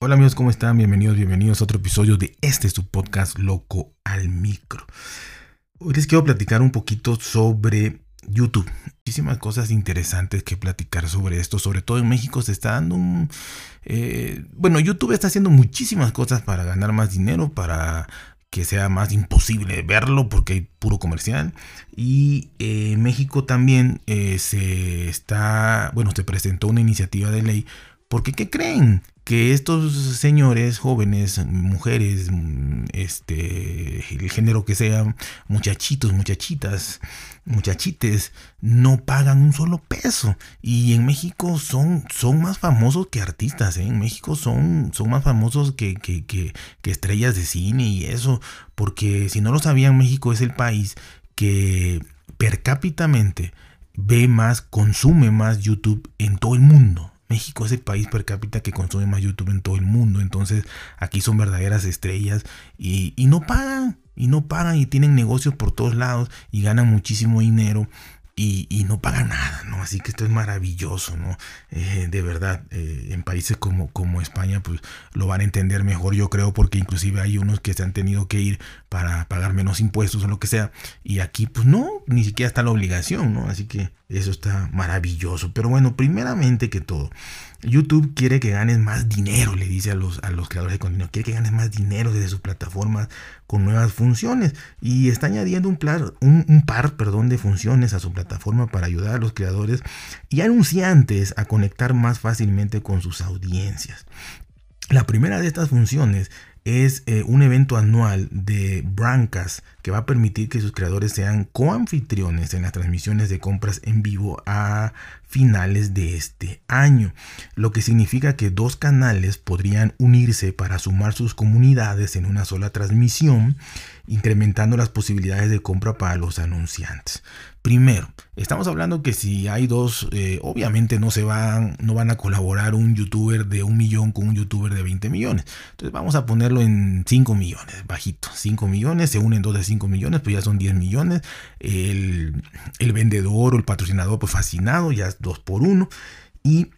Hola amigos, ¿cómo están? Bienvenidos, bienvenidos a otro episodio de este su podcast Loco al Micro. Hoy les quiero platicar un poquito sobre YouTube. Muchísimas cosas interesantes que platicar sobre esto. Sobre todo en México se está dando un... Eh, bueno, YouTube está haciendo muchísimas cosas para ganar más dinero, para que sea más imposible verlo porque hay puro comercial. Y eh, México también eh, se está, bueno, se presentó una iniciativa de ley porque ¿qué creen? Que estos señores, jóvenes, mujeres, este, el género que sea, muchachitos, muchachitas, muchachites, no pagan un solo peso. Y en México son, son más famosos que artistas, ¿eh? En México son, son más famosos que, que, estrellas de cine y eso. Porque si no lo sabían, México es el país que per cápitamente ve más, consume más YouTube en todo el mundo. México es el país per cápita que consume más YouTube en todo el mundo. Entonces aquí son verdaderas estrellas y, y no pagan. Y no pagan y tienen negocios por todos lados y ganan muchísimo dinero y, no paga nada, ¿no? Así que esto es maravilloso, ¿no? Eh, de verdad, eh, en países como, como España, pues lo van a entender mejor, yo creo, porque inclusive hay unos que se han tenido que ir para pagar menos impuestos o lo que sea, y aquí, pues no, ni siquiera está la obligación, ¿no? Así que eso está maravilloso. Pero bueno, primeramente que todo, YouTube quiere que ganes más dinero, le dice a los, a los creadores de contenido. Quiere que ganes más dinero desde sus plataformas con nuevas funciones. Y está añadiendo un, par, perdón, de funciones a su plataforma para ayudar a los creadores y anunciantes a conectar más fácilmente con sus audiencias. La primera de estas funciones es eh, un evento anual de Brancas que va a permitir que sus creadores sean coanfitriones en las transmisiones de compras en vivo a finales de este año, lo que significa que dos canales podrían unirse para sumar sus comunidades en una sola transmisión, incrementando las posibilidades de compra para los anunciantes. Primero, estamos hablando que si hay dos, eh, obviamente no se van, no van a colaborar un youtuber de un millón con un youtuber de 20 millones. Entonces vamos a ponerlo en 5 millones, bajito. 5 millones, se unen dos de 5 millones, pues ya son 10 millones. El, vendedor o el patrocinador, pues fascinado, ya es 2 por 1. Y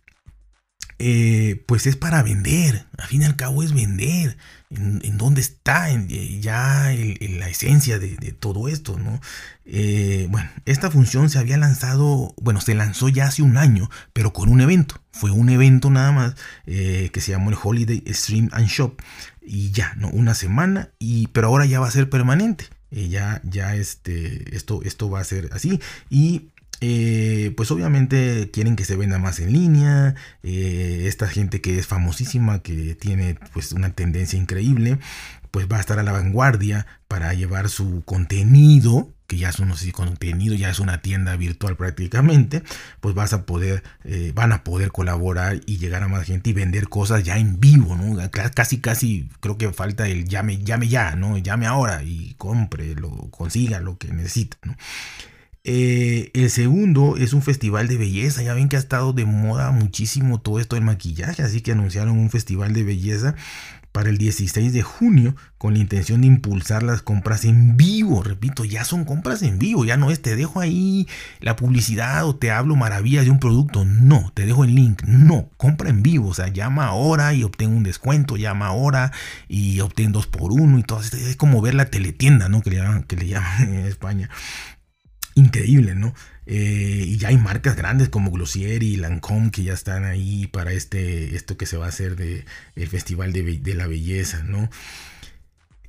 eh, pues es para vender. Al fin y al cabo es vender. En, dónde está eh, ya la esencia de, todo esto, ¿no? Eh, bueno, esta función se había lanzado, bueno, se lanzó ya hace un año, pero con un evento. Fue un evento nada más que se llamó el Holiday Stream and Shop. Y ya, ¿no? Una semana, y, pero ahora ya va a ser permanente. ya, ya este, esto, esto va a ser así. Y eh, pues obviamente quieren que se venda más en línea. Eh, esta gente que es famosísima, que tiene pues una tendencia increíble, pues va a estar a la vanguardia para llevar su contenido que ya es un contenido, ya es una tienda virtual prácticamente, pues vas a poder, eh, van a poder colaborar y llegar a más gente y vender cosas ya en vivo, ¿no? Casi, casi creo que falta el llame, llame ya, ¿no? Llame ahora y compre, lo consiga lo que necesita. Eh, el segundo es un festival de belleza. Ya ven que ha estado de moda muchísimo todo esto del maquillaje, así que anunciaron un festival de belleza para el 16 de junio con la intención de impulsar las compras en vivo. Repito, ya son compras en vivo, ya no es te dejo ahí la publicidad o te hablo maravillas de un producto. No, te dejo el link. No, compra en vivo. O sea, llama ahora y obtén un descuento, llama ahora y obtén dos por uno y todo. Es como ver la teletienda, ¿no? Que le llaman, que le llaman en España increíble, ¿no? Eh, y ya hay marcas grandes como Glossier y Lancôme que ya están ahí para este, esto que se va a hacer de el Festival de, la Belleza, ¿no?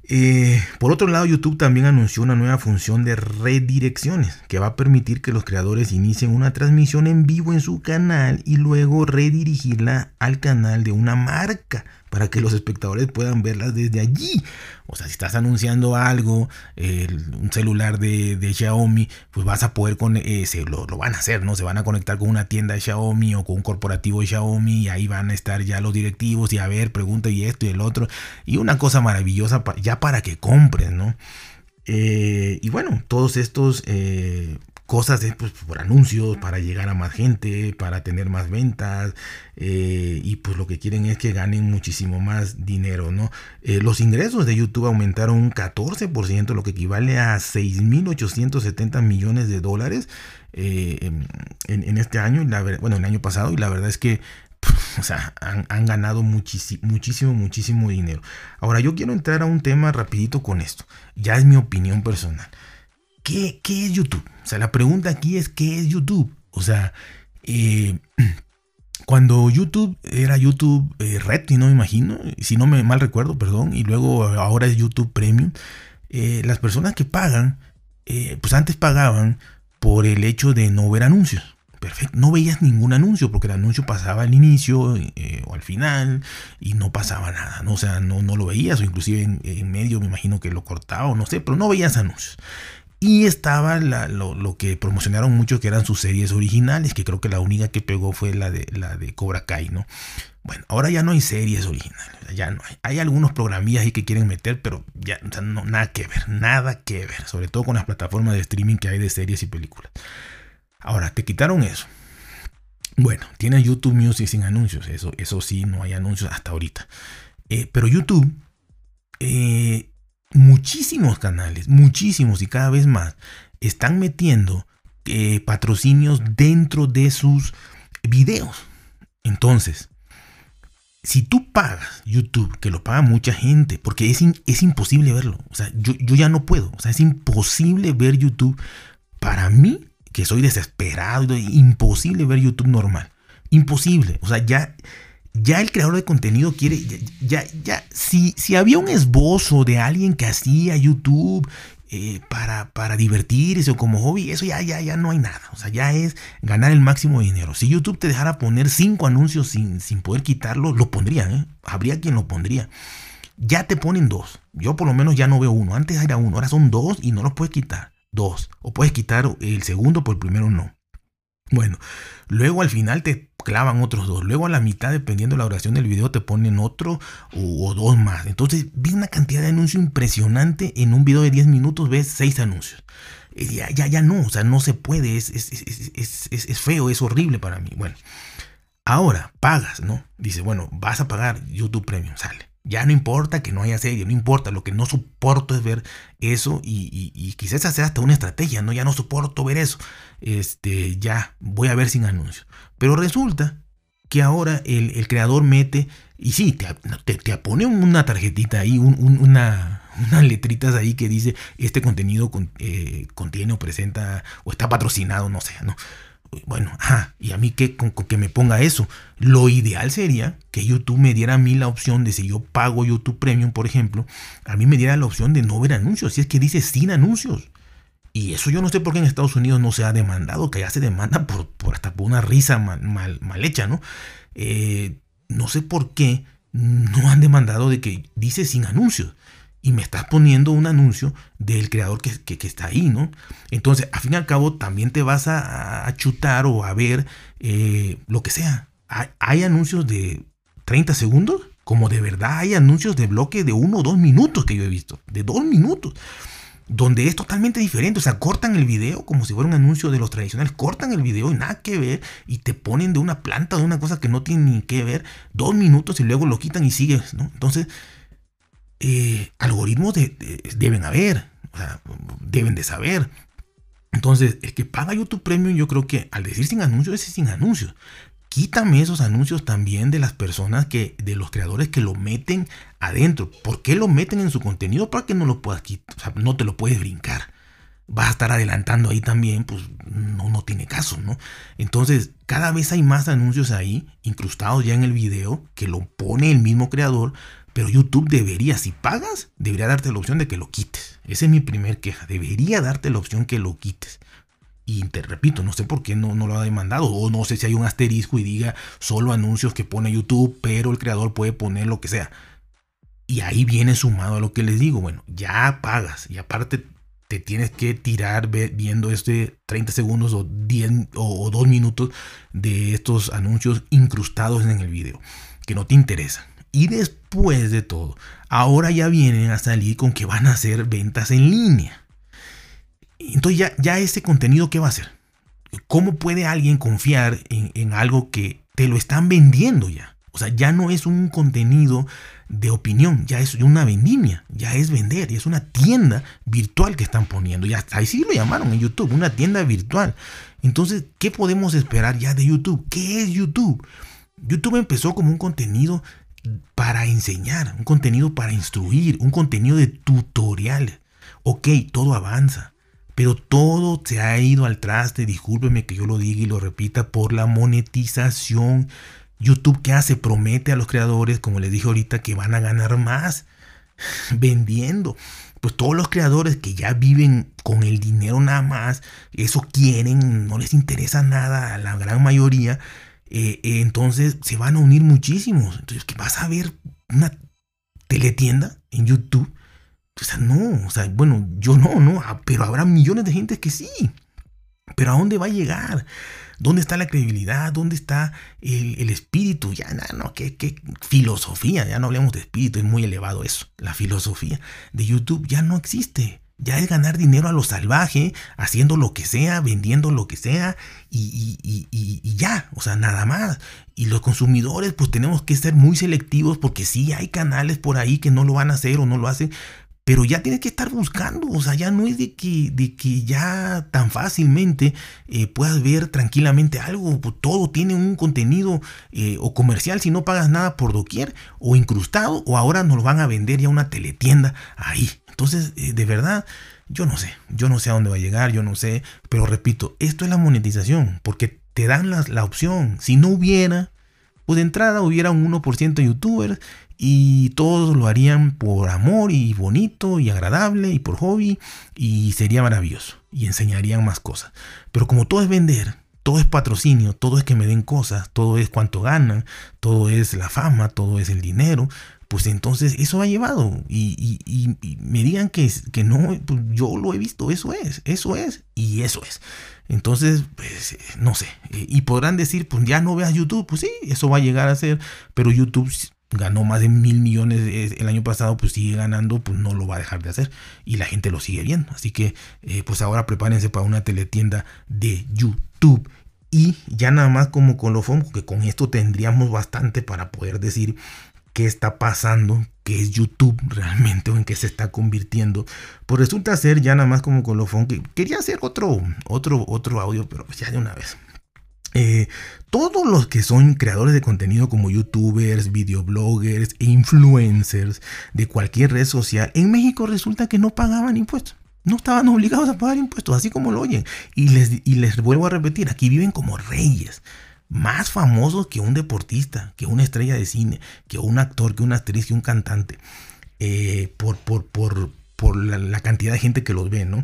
Eh, por otro lado, YouTube también anunció una nueva función de redirecciones que va a permitir que los creadores inicien una transmisión en vivo en su canal y luego redirigirla al canal de una marca para que los espectadores puedan verlas desde allí. O sea, si estás anunciando algo, un celular de, Xiaomi, pues vas a poder con eh, lo, lo, van a hacer, ¿no? Se van a conectar con una tienda de Xiaomi o con un corporativo de Xiaomi y ahí van a estar ya los directivos y a ver, pregunta y esto y el otro. Y una cosa maravillosa ya para que compres, ¿no? Eh, y bueno, todos estos eh, cosas pues, por anuncios, para llegar a más gente, para tener más ventas eh, y pues lo que quieren es que ganen muchísimo más dinero, ¿no? Eh, los ingresos de YouTube aumentaron un 14%, lo que equivale a 6.870 millones de dólares eh, en, este año, la, bueno, el año pasado y la verdad es que han, ganado muchísimo, muchísimo, muchísimo dinero. Ahora, yo quiero entrar a un tema rapidito con esto. Ya es mi opinión personal. ¿Qué, es YouTube? O sea, la pregunta aquí es, ¿qué es YouTube? O sea, eh, cuando YouTube era YouTube eh, Red, no me imagino, si no me mal recuerdo, perdón, y luego ahora es YouTube Premium, eh, las personas que pagan, pues antes pagaban por el hecho de no ver anuncios. Perfecto, no veías ningún anuncio porque el anuncio pasaba al inicio o al final y no pasaba nada, ¿no? o sea, no, no lo veías o inclusive en, en, medio me imagino que lo cortaba o no sé, pero no veías anuncios. Y estaba lo, que promocionaron mucho, que eran sus series originales, que creo que la única que pegó fue la de, la de Cobra Kai, ¿no? Bueno, ahora ya no hay series originales, ya no hay. Hay algunos programillas ahí que quieren meter, pero ya no, nada que ver, nada que ver, sobre todo con las plataformas de streaming que hay de series y películas. Ahora, te quitaron eso. Bueno, tiene YouTube Music sin anuncios, eso, eso sí, no hay anuncios hasta ahorita. Eh, pero YouTube eh, muchísimos canales, muchísimos y cada vez más, están metiendo eh, patrocinios dentro de sus videos. Entonces, si tú pagas YouTube, que lo paga mucha gente, porque es, es imposible verlo, o sea, yo, yo, ya no puedo, o sea, es imposible ver YouTube. Para mí, que soy desesperado, imposible ver YouTube normal. Imposible, o sea, ya ya el creador de contenido quiere, ya, ya, si, si había un esbozo de alguien que hacía YouTube eh, para, para divertirse o como hobby, eso ya, ya, ya no hay nada. O sea, ya es ganar el máximo dinero. Si YouTube te dejara poner cinco anuncios sin, sin poder quitarlo, lo pondrían, ¿eh? Habría quien lo pondría. Ya te ponen dos. Yo por lo menos ya no veo uno. Antes era uno, ahora son dos y no los puedes quitar. Dos. O puedes quitar el segundo, por el primero no. Bueno, luego al final te clavan otros dos. Luego a la mitad, dependiendo de la duración del video, te ponen otro o, dos más. Entonces, vi una cantidad de anuncios impresionante. En un video de 10 minutos ves 6 anuncios. Ya, ya, ya no, o sea, no se puede. Es, es, es, es, feo, es horrible para mí. Bueno, ahora pagas, ¿no? Dice, bueno, vas a pagar YouTube Premium, sale. Ya no importa que no haya serie, no importa, lo que no soporto es ver eso y, quizás hacer hasta una estrategia, ¿no? Ya no soporto ver eso. Este, ya voy a ver sin anuncios. Pero resulta que ahora el, creador mete, y sí, te, te, pone una tarjetita ahí, una, unas letritas ahí que dice, este contenido eh, contiene o presenta o está patrocinado, no sé, ¿no? Bueno, y a mí con, que me ponga eso. Lo ideal sería que YouTube me diera a mí la opción de si yo pago YouTube Premium, por ejemplo, a mí me diera la opción de no ver anuncios. Si es que dice sin anuncios. Y eso yo no sé por qué en Estados Unidos no se ha demandado, que ya se demanda por, por hasta por una risa mal, mal, hecha, ¿no? Eh, no sé por qué no han demandado de que dice sin anuncios y me estás poniendo un anuncio del creador que, está ahí, ¿no? Entonces, al fin y al cabo, también te vas a, chutar o a ver eh, lo que sea. Hay, anuncios de 30 segundos, como de verdad hay anuncios de bloque de uno o dos minutos que yo he visto, de dos minutos, donde es totalmente diferente. O sea, cortan el video como si fuera un anuncio de los tradicionales, cortan el video y nada que ver, y te ponen de una planta, de una cosa que no tiene ni que ver, dos minutos y luego lo quitan y sigues, ¿no? Entonces, eh, algoritmos deben haber, deben de saber. Entonces, el que paga YouTube Premium, yo creo que al decir sin anuncios, es sin anuncios. Quítame esos anuncios también de las personas que, de los creadores que lo meten adentro. ¿Por qué lo meten en su contenido? Para que no lo puedas quitar, no te lo puedes brincar. Vas a estar adelantando ahí también, pues no, no tiene caso, ¿no? Entonces, cada vez hay más anuncios ahí, incrustados ya en el video, que lo pone el mismo creador, pero YouTube debería, si pagas, debería darte la opción de que lo quites. Esa es mi primer queja. Debería darte la opción que lo quites. Y te repito, no sé por qué no, no lo ha demandado. O no sé si hay un asterisco y diga solo anuncios que pone YouTube, pero el creador puede poner lo que sea. Y ahí viene sumado a lo que les digo. Bueno, ya pagas. Y aparte te tienes que tirar viendo este 30 segundos o 10 o 2 minutos de estos anuncios incrustados en el video. Que no te interesan. Y después de todo, ahora ya vienen a salir con que van a hacer ventas en línea. Entonces ya, ya este contenido, ¿qué va a hacer? ¿Cómo puede alguien confiar en, algo que te lo están vendiendo ya? O sea, ya no es un contenido de opinión, ya es una vendimia, ya es vender, y es una tienda virtual que están poniendo. Ya ahí sí lo llamaron en YouTube, una tienda virtual. Entonces, ¿qué podemos esperar ya de YouTube? ¿Qué es YouTube? YouTube empezó como un contenido para enseñar, un contenido para instruir, un contenido de tutoriales. Ok, todo avanza, pero todo se ha ido al traste, discúlpeme que yo lo diga y lo repita, por la monetización. YouTube, ¿qué hace? Promete a los creadores, como les dije ahorita, que van a ganar más vendiendo. Pues todos los creadores que ya viven con el dinero nada más, eso quieren, no les interesa nada a la gran mayoría, eh, eh, entonces se van a unir muchísimos. Entonces, ¿qué vas a ver una teletienda en YouTube? O sea, no, o sea, bueno, yo no, no, ah, pero habrá millones de gente que sí. Pero ¿a dónde va a llegar? ¿Dónde está la credibilidad? ¿Dónde está el, espíritu? Ya, no, no, ¿qué, qué filosofía, ya no hablemos de espíritu, es muy elevado eso. La filosofía de YouTube ya no existe. Ya es ganar dinero a lo salvaje, haciendo lo que sea, vendiendo lo que sea y, y, ya, o sea, nada más. Y los consumidores pues tenemos que ser muy selectivos porque sí hay canales por ahí que no lo van a hacer o no lo hacen, pero ya tienes que estar buscando, o sea, ya no es de que, de que ya tan fácilmente eh, puedas ver tranquilamente algo, todo tiene un contenido eh, o comercial si no pagas nada por doquier, o incrustado, o ahora nos lo van a vender ya una teletienda ahí. Entonces, eh, de verdad, yo no sé, yo no sé a dónde va a llegar, yo no sé, pero repito, esto es la monetización, porque te dan la, la opción, si no hubiera, pues de entrada hubiera un 1% de youtubers y todos lo harían por amor y bonito y agradable y por hobby y sería maravilloso y enseñarían más cosas. Pero como todo es vender, todo es patrocinio, todo es que me den cosas, todo es cuánto ganan, todo es la fama, todo es el dinero, pues entonces eso ha llevado y, me digan que, que no, pues yo lo he visto, eso es, eso es y eso es. Entonces, pues, no sé, y podrán decir, pues ya no veas YouTube, pues sí, eso va a llegar a ser, pero YouTube ganó más de mil millones el año pasado, pues sigue ganando, pues no lo va a dejar de hacer. Y la gente lo sigue viendo. Así que, eh, pues ahora prepárense para una teletienda de YouTube. Y ya nada más como colofón, que con esto tendríamos bastante para poder decir qué está pasando, qué es YouTube realmente o en qué se está convirtiendo. Pues resulta ser ya nada más como colofón que quería hacer otro, otro, otro audio, pero pues ya de una vez. Eh, todos los que son creadores de contenido como youtubers, videobloggers e influencers de cualquier red social, en México resulta que no pagaban impuestos. No estaban obligados a pagar impuestos, así como lo oyen. Y les, y les vuelvo a repetir, aquí viven como reyes, más famosos que un deportista, que una estrella de cine, que un actor, que una actriz, que un cantante, eh, por, por, por, por la, la, cantidad de gente que los ve, ¿no?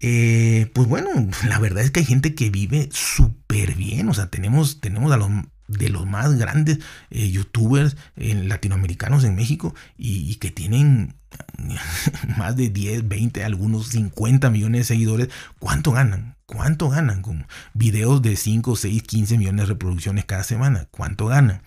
Eh, pues bueno, la verdad es que hay gente que vive súper bien. O sea, tenemos, tenemos a los de los más grandes eh, youtubers latinoamericanos en México y, que tienen más de 10, 20, algunos 50 millones de seguidores. ¿Cuánto ganan? ¿Cuánto ganan con videos de 5, 6, 15 millones de reproducciones cada semana? ¿Cuánto ganan?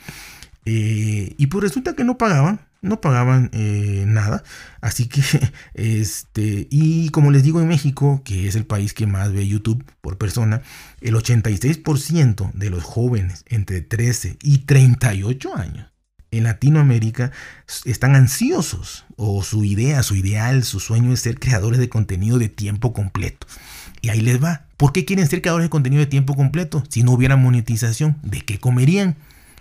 Eh, y pues resulta que no pagaban no pagaban eh, nada. Así que, este, y como les digo en México, que es el país que más ve YouTube por persona, el 86% de los jóvenes entre 13 y 38 años en Latinoamérica están ansiosos o su idea, su ideal, su sueño es ser creadores de contenido de tiempo completo. Y ahí les va. ¿Por qué quieren ser creadores de contenido de tiempo completo? Si no hubiera monetización, ¿de qué comerían?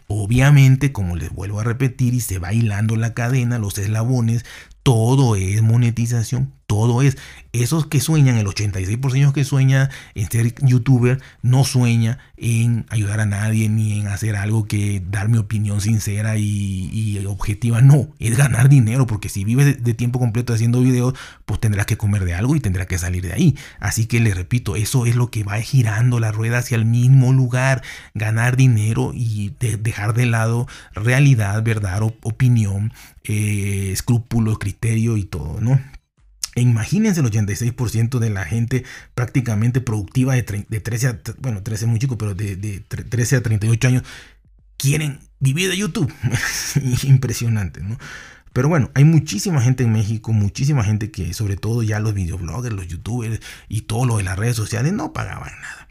Obviamente, como les vuelvo a repetir, y se va hilando la cadena, los eslabones, todo es monetización, todo es. Esos que sueñan, el 86% que sueña en ser youtuber, no sueña en ayudar a nadie ni en hacer algo que dar mi opinión sincera y, objetiva. No, es ganar dinero, porque si vives de, tiempo completo haciendo videos, pues tendrás que comer de algo y tendrás que salir de ahí. Así que les repito, eso es lo que va girando la rueda hacia el mismo lugar, ganar dinero y dejar de lado realidad, verdad, opinión, eh, escrúpulos, criterio y todo, ¿no? E imagínense el 86% de la gente prácticamente productiva de, 13 a, bueno, 13 es muy chico, pero de, 13 a 38 años quieren vivir de YouTube. Impresionante, ¿no? Pero bueno, hay muchísima gente en México, muchísima gente que, sobre todo ya los videobloggers, los youtubers y todo lo de las redes sociales, no pagaban nada.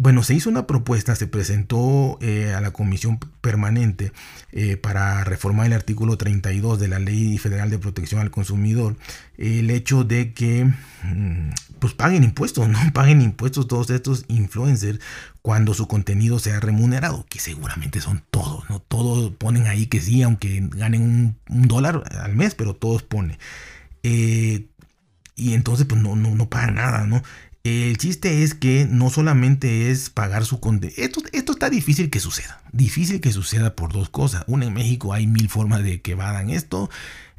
Bueno, se hizo una propuesta, se presentó eh, a la Comisión Permanente eh, para reformar el artículo 32 de la Ley Federal de Protección al Consumidor, el hecho de que mm, pues paguen impuestos, no paguen impuestos todos estos influencers cuando su contenido sea remunerado, que seguramente son todos, ¿no? Todos ponen ahí que sí, aunque ganen un, dólar al mes, pero todos ponen. Eh, y entonces pues no, no, no pagan nada, ¿no? El chiste es que no solamente es pagar su. Esto, esto está difícil que suceda. Difícil que suceda por dos cosas. Una, en México hay mil formas de que vadan esto.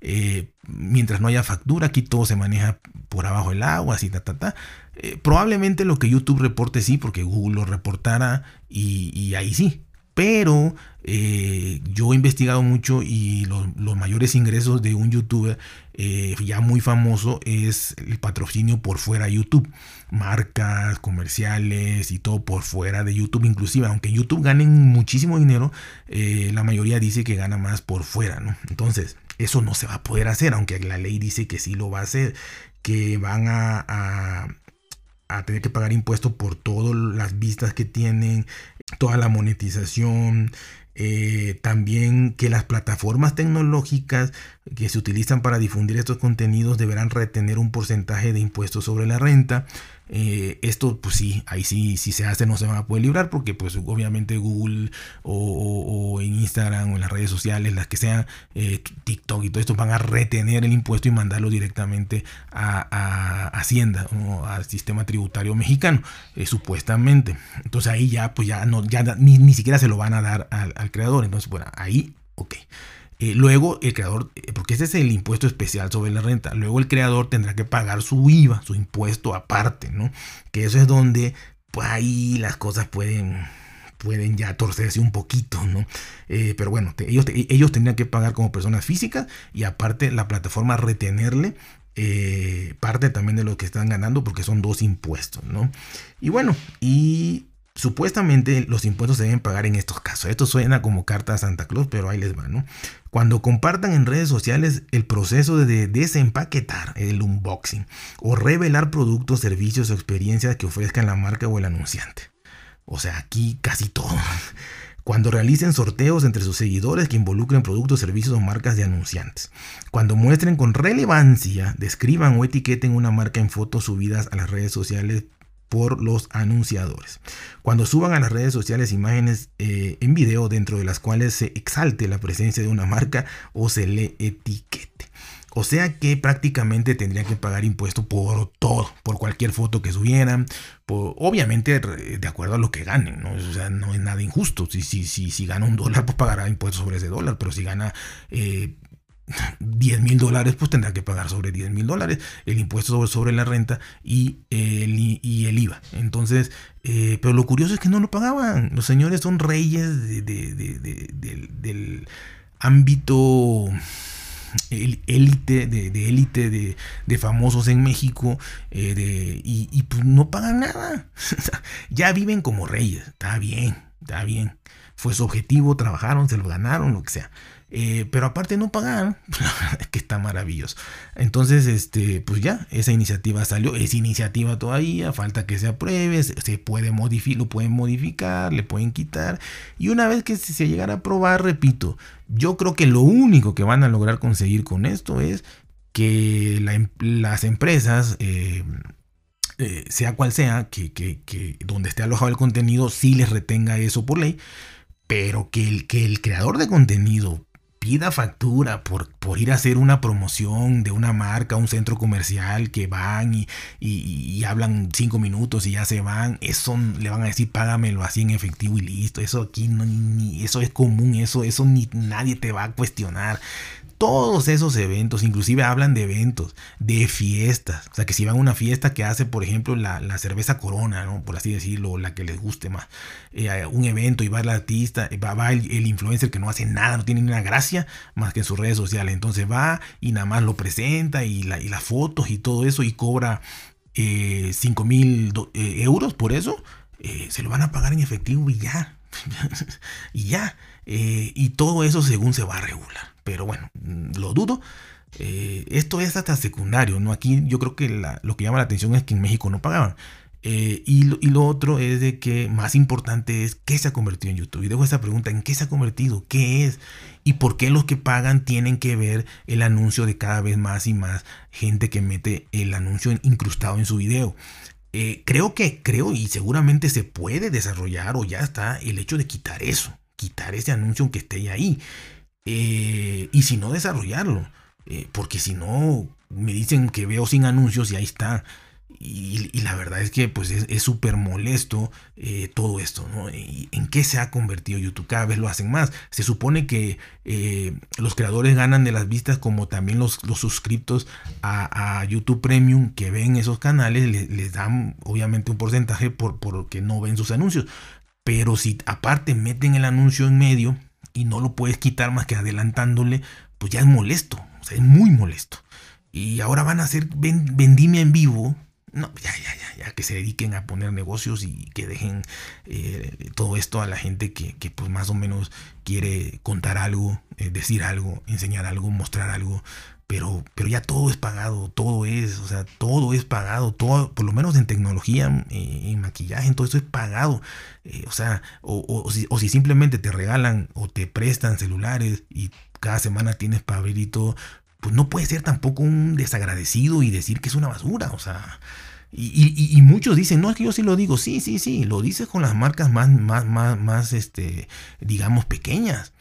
Eh, mientras no haya factura, aquí todo se maneja por abajo del agua, así, ta, ta, ta. Eh, probablemente lo que YouTube reporte sí, porque Google lo reportara y ahí sí. Pero eh, yo he investigado mucho y los, mayores ingresos de un youtuber eh, ya muy famoso es el patrocinio por fuera de YouTube. Marcas, comerciales y todo por fuera de YouTube. Inclusive, aunque YouTube gane muchísimo dinero, eh, la mayoría dice que gana más por fuera. ¿no? Entonces, eso no se va a poder hacer, aunque la ley dice que sí lo va a hacer. Que van a tener que pagar impuestos por todas las vistas que tienen, toda la monetización, eh, también que las plataformas tecnológicas que se utilizan para difundir estos contenidos deberán retener un porcentaje de impuestos sobre la renta. Eh, esto, pues sí, ahí sí, si se hace no se van a poder librar porque pues obviamente Google o, en Instagram o en las redes sociales, las que sean, eh, TikTok y todo esto van a retener el impuesto y mandarlo directamente a, Hacienda o al sistema tributario mexicano, eh, supuestamente. Entonces ahí ya, pues ya no, ya ni, siquiera se lo van a dar al, al creador. Entonces, bueno, ahí, ok. Eh, luego el creador, eh, porque ese es el impuesto especial sobre la renta, luego el creador tendrá que pagar su IVA, su impuesto aparte, ¿no? Que eso es donde pues ahí las cosas pueden, pueden ya torcerse un poquito, ¿no? Eh, pero bueno, ellos, ellos tendrían que pagar como personas físicas y aparte la plataforma retenerle parte también de lo que están ganando porque son dos impuestos, ¿no? Y bueno, y Supuestamente los impuestos se deben pagar en estos casos. Esto suena como carta a Santa Claus, pero ahí les va, ¿no? Cuando compartan en redes sociales el proceso de desempaquetar el unboxing o revelar productos, servicios o experiencias que ofrezcan la marca o el anunciante. O sea, aquí casi todo. Cuando realicen sorteos entre sus seguidores que involucren productos, servicios o marcas de anunciantes. Cuando muestren con relevancia, describan o etiqueten una marca en fotos subidas a las redes sociales por los anunciadores. Cuando suban a las redes sociales imágenes eh, en video dentro de las cuales se exalte la presencia de una marca o se le etiquete. O sea que prácticamente tendrían que pagar impuesto por todo, por cualquier foto que subieran, obviamente de acuerdo a lo que ganen, ¿no? O sea, no es nada injusto. Si, si, si, si gana un dólar, pues pagará impuestos sobre ese dólar, pero si gana eh, 10 mil dólares, pues tendrá que pagar sobre 10 mil dólares el impuesto sobre, la renta y el, y el IVA. Entonces, eh, pero lo curioso es que no lo pagaban. Los señores son reyes del ámbito élite de élite de, famosos en México eh, y, y, pues no pagan nada ya viven como reyes está bien está bien fue su objetivo trabajaron se lo ganaron lo que sea eh, pero aparte no pagar, que está maravilloso. Entonces, este, pues ya, esa iniciativa salió, es iniciativa todavía, falta que se apruebe, se, puede modificar, lo pueden modificar, le pueden quitar. Y una vez que se llegara a aprobar, repito, yo creo que lo único que van a lograr conseguir con esto es que em, las empresas, eh, eh, sea cual sea, que, que, que, donde esté alojado el contenido, sí les retenga eso por ley, pero que el, que el creador de contenido pida factura por, por ir a hacer una promoción de una marca, un centro comercial que van y, y, hablan cinco minutos y ya se van, eso le van a decir págamelo así en efectivo y listo. Eso aquí no, eso es común, eso, eso ni nadie te va a cuestionar todos esos eventos, inclusive hablan de eventos, de fiestas. O sea, que si van a una fiesta que hace, por ejemplo, la, cerveza Corona, ¿no? por así decirlo, la que les guste más, eh, un evento y va el artista, va, el, influencer que no hace nada, no tiene ni una gracia más que en sus redes sociales. Entonces va y nada más lo presenta y, la, y las fotos y todo eso y cobra eh, 5 mil eh, euros por eso. Eh, se lo van a pagar en efectivo y ya. y ya. Y todo eso según se va a regular pero bueno, lo dudo. Eh, esto es hasta secundario, ¿no? Aquí yo creo que lo que llama la atención es que en México no pagaban. Eh, y, lo, otro es de que más importante es qué se ha convertido en YouTube. Y dejo esta pregunta, ¿en qué se ha convertido? ¿Qué es? ¿Y por qué los que pagan tienen que ver el anuncio de cada vez más y más gente que mete el anuncio incrustado en su video? Eh, creo que, creo y seguramente se puede desarrollar o ya está el hecho de quitar eso, quitar ese anuncio aunque esté ahí. Eh, y si no desarrollarlo, porque si no, me dicen que veo sin anuncios y ahí está. Y, la verdad es que pues es súper molesto eh, todo esto, ¿no? ¿En qué se ha convertido YouTube? Cada vez lo hacen más. Se supone que eh, los creadores ganan de las vistas como también los, los suscriptos a, YouTube Premium que ven esos canales, les, dan obviamente un porcentaje por, porque no ven sus anuncios. Pero si aparte meten el anuncio en medio y no lo puedes quitar más que adelantándole, pues ya es molesto, o sea, es muy molesto. Y ahora van a hacer vendimia en vivo no, ya, ya, ya, ya, que se dediquen a poner negocios y que dejen eh, todo esto a la gente que, pues más o menos quiere contar algo, eh, decir algo, enseñar algo, mostrar algo, pero, pero ya todo es pagado, todo es, o sea, todo es pagado, todo, por lo menos en tecnología, eh, en maquillaje, todo eso es pagado, o sea, o, si, o si simplemente te regalan o te prestan celulares y cada semana tienes para abrir y todo, pues no puede ser tampoco un desagradecido y decir que es una basura, o sea, y, muchos dicen, no, es que yo sí lo digo, sí, sí, sí, lo dices con las marcas más, más, más, más, este, digamos, pequeñas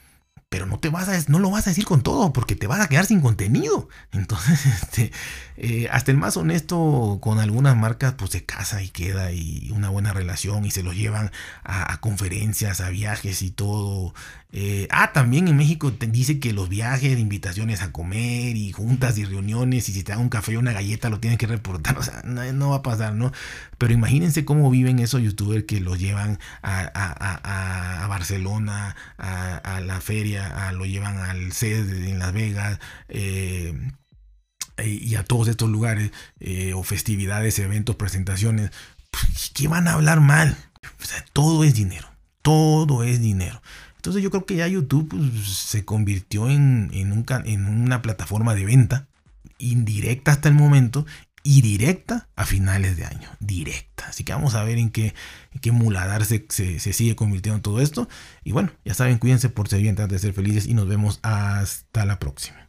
pero no te vas a, no lo vas a decir con todo porque te vas a quedar sin contenido. Entonces, este, eh, hasta el más honesto con algunas marcas, pues se casa y queda y una buena relación y se los llevan a, conferencias, a viajes y todo. Eh, ah, también en México dice que los viajes, invitaciones a comer y juntas y reuniones y si te dan un café o una galleta lo tienes que reportar. O sea, no, va a pasar, ¿no? Pero imagínense cómo viven esos youtubers que los llevan a, a Barcelona, a la feria lo llevan al CED en Las Vegas eh, y a todos estos lugares, eh, o festividades, eventos, presentaciones, pues, ¿qué van a hablar mal? todo es dinero, todo es dinero. Entonces yo creo que ya YouTube pues, se convirtió en una plataforma de venta indirecta hasta el momento y directa a finales de año. Directa. Así que vamos a ver en qué, qué muladar se, sigue convirtiendo todo esto. Y bueno, ya saben, cuídense por ser bien, de ser felices y nos vemos hasta la próxima.